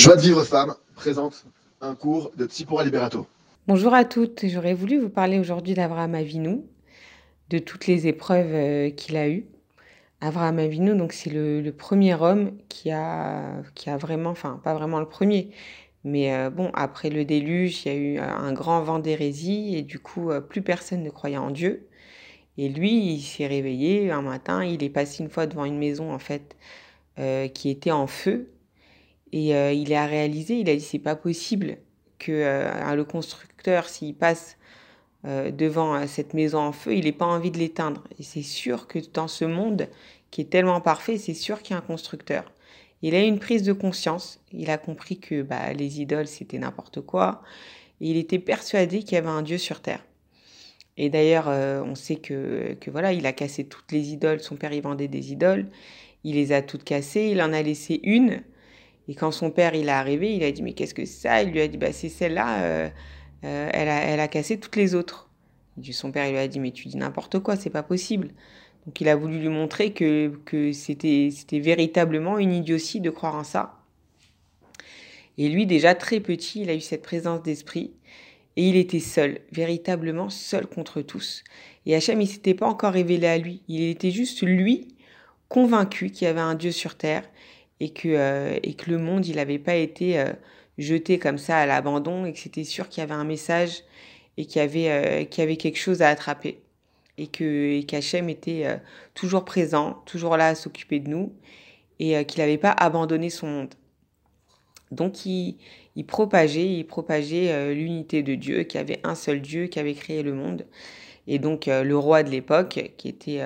Joie de vivre femme présente un cours de Tsipora Liberato. Bonjour à toutes, j'aurais voulu vous parler aujourd'hui d'Abraham Avinu, de toutes les épreuves euh, qu'il a eues. Abraham Avinu, donc c'est le, premier homme qui a, qui a vraiment, enfin pas vraiment le premier, mais euh, bon, après le déluge, il y a eu un grand vent d'hérésie et du coup, euh, plus personne ne croyait en Dieu. Et lui, il s'est réveillé un matin, il est passé une fois devant une maison en fait qui était en feu et euh, il a réalisé, il a dit c'est pas possible que euh, le constructeur, s'il passe euh, devant cette maison en feu, il n'ait pas envie de l'éteindre. Et c'est sûr que dans ce monde qui est tellement parfait, c'est sûr qu'il y a un constructeur. Il a eu une prise de conscience, il a compris que bah, les idoles, c'était n'importe quoi, et il était persuadé qu'il y avait un Dieu sur Terre. Et d'ailleurs, on sait que, que voilà, il a cassé toutes les idoles, son père y vendait des idoles, il les a toutes cassées, il en a laissé une, et quand son père il est arrivé, il a dit mais qu'est-ce que ça? Il lui a dit bah c'est celle-là, euh, euh, elle, a, elle a cassé toutes les autres. son père il lui a dit mais tu dis n'importe quoi, c'est pas possible. Donc il a voulu lui montrer que, que c'était, c'était véritablement une idiotie de croire en ça. Et lui déjà très petit, il a eu cette présence d'esprit et il était seul, véritablement seul contre tous. Et Hachem il s'était pas encore révélé à lui, il était juste lui convaincu qu'il y avait un Dieu sur terre et que, euh, et que le monde, il n'avait pas été euh, jeté comme ça à l'abandon et que c'était sûr qu'il y avait un message et qu'il y, avait, euh, y avait quelque chose à attraper. Et que qu'Hachem était toujours présent, toujours là à s'occuper de nous et qu'il n'avait pas abandonné son monde. Donc il, il propageait, il propageait l'unité de Dieu, qu'il y avait un seul Dieu qui avait créé le monde. Et donc le roi de l'époque, qui était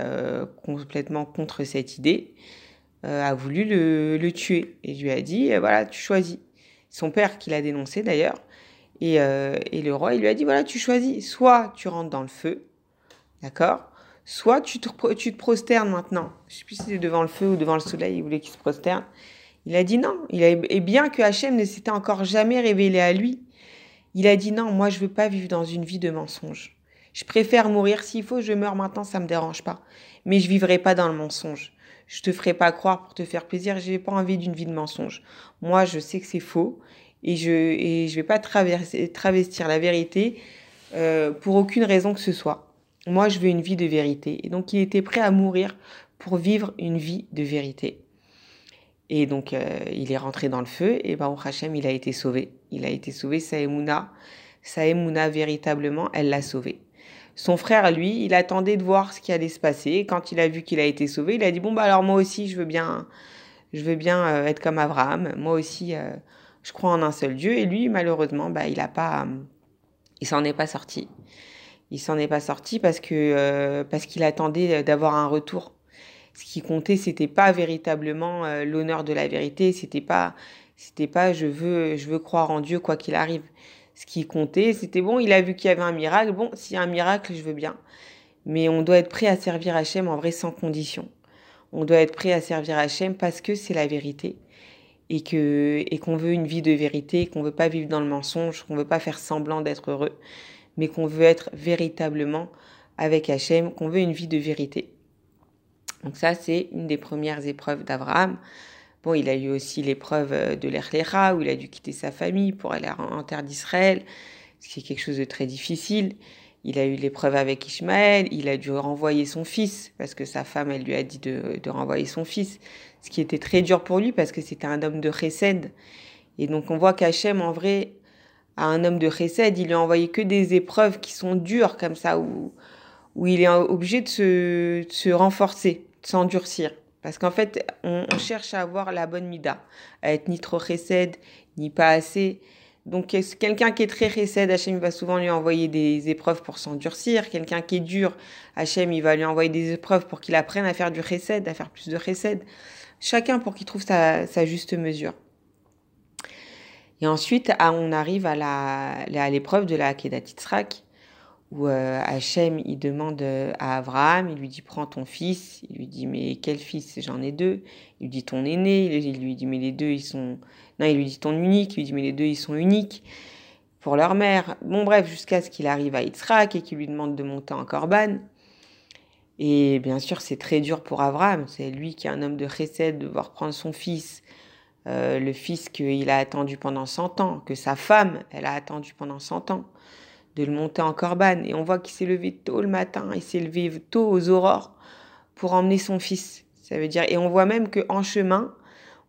complètement contre cette idée, a voulu le, tuer et lui a dit euh, voilà, tu choisis. Son père qui l'a dénoncé d'ailleurs. Et, euh, et, le roi, il lui a dit voilà, tu choisis. Soit tu rentres dans le feu, d'accord? Soit tu te, tu te prosternes maintenant. Je sais plus si c'était devant le feu ou devant le soleil, il voulait qu'il se prosterne. Il a dit non. Il et bien que Hachem ne s'était encore jamais révélé à lui, il a dit non, moi je veux pas vivre dans une vie de mensonge. Je préfère mourir s'il faut, je meurs maintenant, ça me dérange pas. Mais je vivrai pas dans le mensonge je te ferai pas croire pour te faire plaisir, j'ai pas envie d'une vie de mensonge. Moi, je sais que c'est faux et je et je vais pas travestir la vérité euh, pour aucune raison que ce soit. Moi, je veux une vie de vérité. Et donc, il était prêt à mourir pour vivre une vie de vérité. Et donc, euh, il est rentré dans le feu et Baruch Hashem, il a été sauvé. Il a été sauvé, Saemuna. Saemuna, véritablement, elle l'a sauvé. Son frère, lui, il attendait de voir ce qui allait se passer. Quand il a vu qu'il a été sauvé, il a dit bon bah alors moi aussi je veux bien, je veux bien euh, être comme Abraham. Moi aussi, euh, je crois en un seul Dieu. Et lui, malheureusement, bah il a pas, il s'en est pas sorti. Il s'en est pas sorti parce que euh, parce qu'il attendait d'avoir un retour. Ce qui comptait, c'était pas véritablement l'honneur de la vérité. C'était pas, c'était pas je veux, je veux croire en Dieu quoi qu'il arrive ce qui comptait, c'était bon, il a vu qu'il y avait un miracle. Bon, s'il y a un miracle, je veux bien. Mais on doit être prêt à servir Hachem en vrai sans condition. On doit être prêt à servir Hachem parce que c'est la vérité et et qu'on veut une vie de vérité, qu'on veut pas vivre dans le mensonge, qu'on veut pas faire semblant d'être heureux, mais qu'on veut être véritablement avec Hachem, qu'on veut une vie de vérité. Donc ça, c'est une des premières épreuves d'Abraham. Bon, il a eu aussi l'épreuve euh, de l'Erléra, où il a dû quitter sa famille pour aller en terre d'Israël, ce qui est quelque chose de très difficile. Il a eu l'épreuve avec Ishmaël, il a dû renvoyer son fils, parce que sa femme, elle lui a dit de, renvoyer son fils, ce qui était très dur pour lui, parce que c'était un homme de chesed. Et donc on voit qu'Hachem, en vrai, à un homme de chesed, il lui a envoyé que des épreuves qui sont dures, comme ça, où, où il est obligé de se, de se renforcer, de s'endurcir. Parce qu'en fait, on, cherche à avoir la bonne mida, à être ni trop chesed, ni pas assez. Donc, quelqu'un qui est très chesed, Hachem va souvent lui envoyer des épreuves pour s'endurcir. Quelqu'un qui est dur, Hachem, va lui envoyer des épreuves pour qu'il apprenne à faire du chesed, à faire plus de chesed. Chacun pour qu'il trouve sa, juste mesure. Et ensuite, on arrive à l'épreuve de la Kedat où euh, Hachem, il demande euh, à Abraham, il lui dit prends ton fils, il lui dit mais quel fils? J'en ai deux. Il lui dit ton aîné, il lui dit mais les deux ils sont... Non, il lui dit ton unique, il lui dit mais les deux ils sont uniques pour leur mère. Bon bref, jusqu'à ce qu'il arrive à Yitzhak et qu'il lui demande de monter en Corban. Et bien sûr, c'est très dur pour Abraham. C'est lui qui est un homme de chesed, de devoir prendre son fils euh, le fils qu'il a attendu pendant 100 ans, que sa femme, elle a attendu pendant 100 ans, de le monter en corban. Et on voit qu'il s'est levé tôt le matin, il s'est levé tôt aux aurores pour emmener son fils. Ça veut dire, et on voit même qu'en chemin,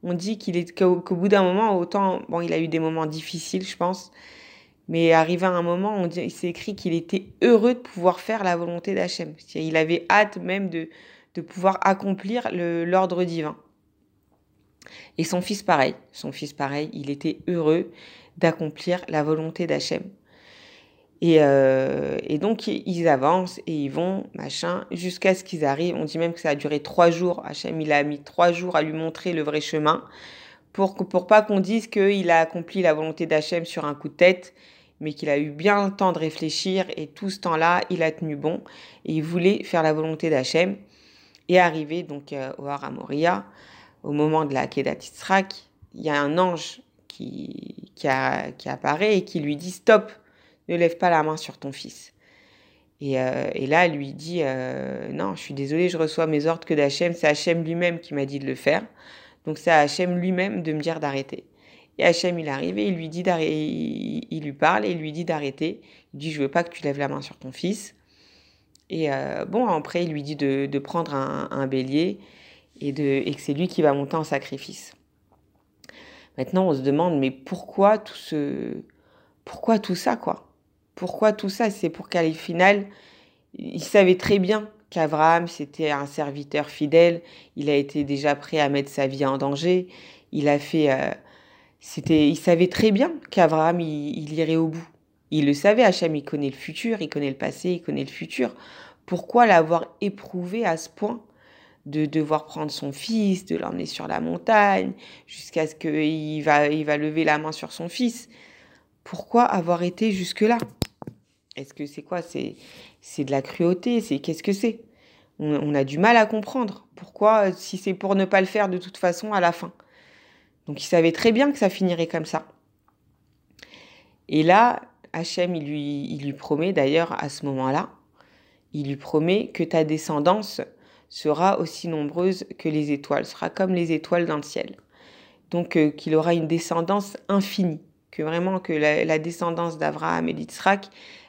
on dit qu'il est qu'au bout d'un moment, autant, bon, il a eu des moments difficiles, je pense, mais arrivé à un moment, on dit, il s'est écrit qu'il était heureux de pouvoir faire la volonté d'Hachem. Il avait hâte même de, de pouvoir accomplir l'ordre divin. Et son fils pareil, son fils pareil, il était heureux d'accomplir la volonté d'Hachem. Et, euh, et, donc ils avancent et ils vont, machin, jusqu'à ce qu'ils arrivent. On dit même que ça a duré trois jours. Hachem, il a mis trois jours à lui montrer le vrai chemin pour, pour pas qu'on dise qu'il a accompli la volonté d'Hachem sur un coup de tête, mais qu'il a eu bien le temps de réfléchir et tout ce temps-là, il a tenu bon et il voulait faire la volonté d'Hachem. Et arrivé donc euh, au Haramoria, au moment de la Kedat il y a un ange qui, qui, qui, apparaît et qui lui dit Stop, ne lève pas la main sur ton fils. Et, euh, là, elle lui dit euh, Non, je suis désolée, je reçois mes ordres que d'Hachem. C'est Hachem lui-même qui m'a dit de le faire. Donc c'est à Hachem lui-même de me dire d'arrêter. Et Hachem, il arrive et il lui dit il, lui parle et il lui dit d'arrêter. Il dit Je veux pas que tu lèves la main sur ton fils. Et euh, bon, après, il lui dit de, prendre un, bélier et, et que c'est lui qui va monter en sacrifice. Maintenant, on se demande, mais pourquoi tout ce, pourquoi tout ça, quoi? Pourquoi tout ça? C'est pour qu'à il savait très bien qu'Abraham, c'était un serviteur fidèle. Il a été déjà prêt à mettre sa vie en danger. Il a fait, euh, c'était, il savait très bien qu'Abraham, il, irait au bout. Il le savait, Hachem, il connaît le futur, il connaît le passé, il connaît le futur. Pourquoi l'avoir éprouvé à ce point de devoir prendre son fils, de l'emmener sur la montagne, jusqu'à ce qu'il va, il va lever la main sur son fils? Pourquoi avoir été jusque-là? Est-ce que c'est quoi? C'est de la cruauté C'est qu'est-ce que c'est? On, a du mal à comprendre. Pourquoi Si c'est pour ne pas le faire de toute façon à la fin. Donc il savait très bien que ça finirait comme ça. Et là, Hachem, il lui, il lui promet d'ailleurs à ce moment-là, il lui promet que ta descendance sera aussi nombreuse que les étoiles, sera comme les étoiles dans le ciel. Donc euh, qu'il aura une descendance infinie, que vraiment que la, descendance d'Abraham et d'Israël,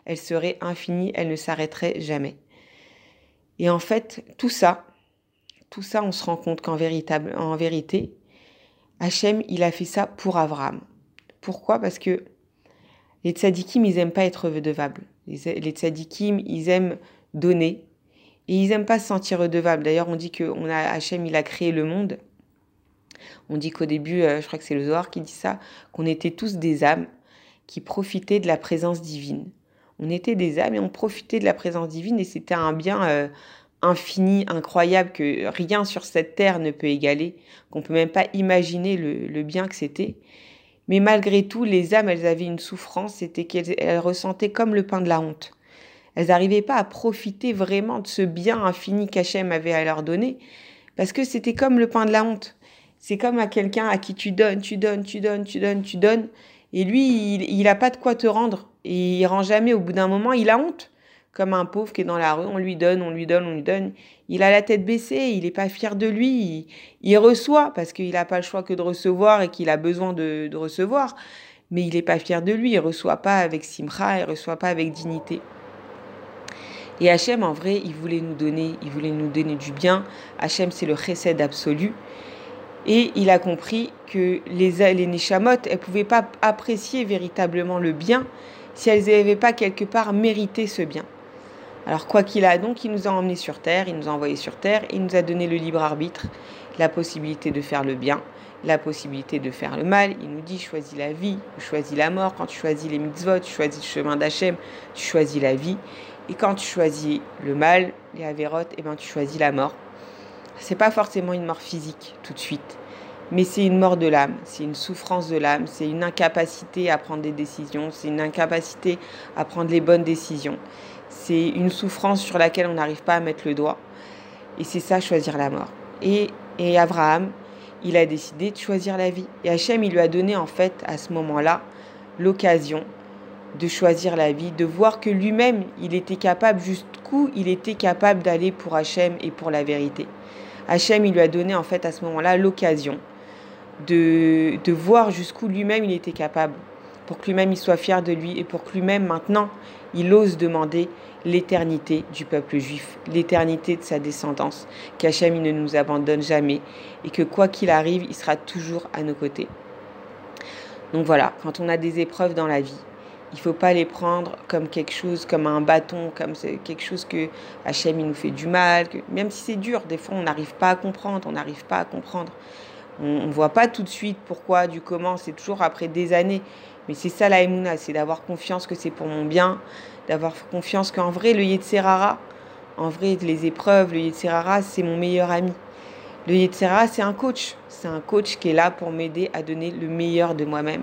elle serait infinie, elle ne s'arrêterait jamais. Et en fait, tout ça, tout ça, on se rend compte qu'en en vérité, Hachem, il a fait ça pour Abraham. Pourquoi? Parce que les tzadikim, ils aiment pas être redevables. Les, tzadikim, ils aiment donner et ils aiment pas se sentir redevables. D'ailleurs, on dit que on a il a créé le monde. On dit qu'au début, euh, je crois que c'est le Zohar qui dit ça, qu'on était tous des âmes qui profitaient de la présence divine. On était des âmes et on profitait de la présence divine et c'était un bien euh, infini, incroyable que rien sur cette terre ne peut égaler, qu'on peut même pas imaginer le, le bien que c'était. Mais malgré tout, les âmes, elles avaient une souffrance, c'était qu'elles ressentaient comme le pain de la honte. Elles n'arrivaient pas à profiter vraiment de ce bien infini qu'Hachem avait à leur donner, parce que c'était comme le pain de la honte. C'est comme à quelqu'un à qui tu donnes, tu donnes, tu donnes, tu donnes, tu donnes, et lui, il n'a pas de quoi te rendre, et il rend jamais. Au bout d'un moment, il a honte, comme un pauvre qui est dans la rue, on lui donne, on lui donne, on lui donne. Il a la tête baissée, il n'est pas fier de lui, il, reçoit parce qu'il n'a pas le choix que de recevoir et qu'il a besoin de, recevoir. Mais il n'est pas fier de lui, il reçoit pas avec simra, il reçoit pas avec dignité. Et Hachem, en vrai, il voulait nous donner, il voulait nous donner du bien. Hachem, c'est le chesed absolu. Et il a compris que les, les Neshamot, elles ne pouvaient pas apprécier véritablement le bien si elles n'avaient pas quelque part mérité ce bien. Alors quoi qu'il a donc, il nous a emmenés sur terre, il nous a envoyés sur terre, et il nous a donné le libre arbitre, la possibilité de faire le bien, la possibilité de faire le mal. Il nous dit choisis la vie, choisis la mort. Quand tu choisis les mitzvot, tu choisis le chemin d'Hachem, tu choisis la vie. Et quand tu choisis le mal, les avérotes, eh ben tu choisis la mort. C'est pas forcément une mort physique tout de suite, mais c'est une mort de l'âme, c'est une souffrance de l'âme, c'est une incapacité à prendre des décisions, c'est une incapacité à prendre les bonnes décisions c'est une souffrance sur laquelle on n'arrive pas à mettre le doigt. Et c'est ça, choisir la mort. Et, et Abraham, il a décidé de choisir la vie. Et Hachem, il lui a donné en fait à ce moment-là l'occasion de choisir la vie, de voir que lui-même, il était capable, jusqu'où il était capable d'aller pour Hachem et pour la vérité. Hachem, il lui a donné en fait à ce moment-là l'occasion de, de voir jusqu'où lui-même il était capable, pour que lui-même il soit fier de lui et pour que lui-même maintenant il ose demander l'éternité du peuple juif, l'éternité de sa descendance, qu'Hachem il ne nous abandonne jamais et que quoi qu'il arrive, il sera toujours à nos côtés. Donc voilà, quand on a des épreuves dans la vie, il faut pas les prendre comme quelque chose, comme un bâton, comme quelque chose que Hachem nous fait du mal, même si c'est dur, des fois on n'arrive pas à comprendre, on n'arrive pas à comprendre. On ne voit pas tout de suite pourquoi, du comment, c'est toujours après des années. Mais c'est ça la Emouna, c'est d'avoir confiance que c'est pour mon bien, d'avoir confiance qu'en vrai, le Yetzerara, en vrai, les épreuves, le Yetzerara, c'est mon meilleur ami. Le Yetzerara, c'est un coach. C'est un coach qui est là pour m'aider à donner le meilleur de moi-même.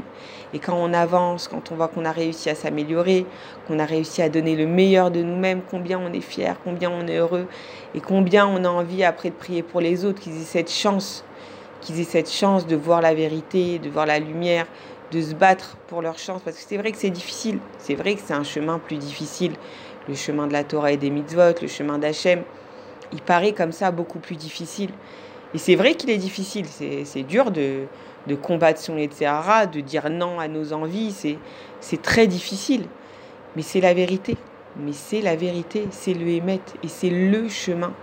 Et quand on avance, quand on voit qu'on a réussi à s'améliorer, qu'on a réussi à donner le meilleur de nous-mêmes, combien on est fier, combien on est heureux, et combien on a envie après de prier pour les autres, qu'ils aient cette chance, qu'ils aient cette chance de voir la vérité, de voir la lumière, de se battre pour leur chance. Parce que c'est vrai que c'est difficile. C'est vrai que c'est un chemin plus difficile. Le chemin de la Torah et des mitzvot, le chemin d'Hachem, il paraît comme ça beaucoup plus difficile. Et c'est vrai qu'il est difficile. C'est dur de, combattre son etc., de dire non à nos envies. C'est très difficile. Mais c'est la vérité. Mais c'est la vérité. C'est le Hémet. Et c'est le chemin.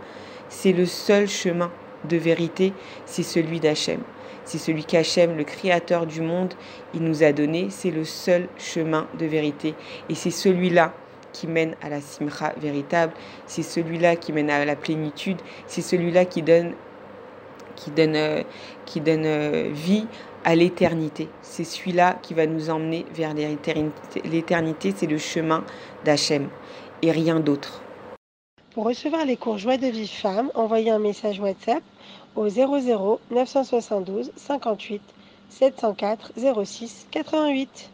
C'est le seul chemin de vérité. C'est celui d'Hachem. C'est celui qu'Hachem, le créateur du monde, il nous a donné. C'est le seul chemin de vérité. Et c'est celui-là qui mène à la simcha véritable. C'est celui-là qui mène à la plénitude. C'est celui-là qui donne, qui donne, euh, euh, vie à l'éternité. C'est celui-là qui va nous emmener vers l'éternité. C'est le chemin d'Hachem et rien d'autre. Pour recevoir les cours Joie de vie femme, envoyez un message WhatsApp au 00 972 58 704 06 88.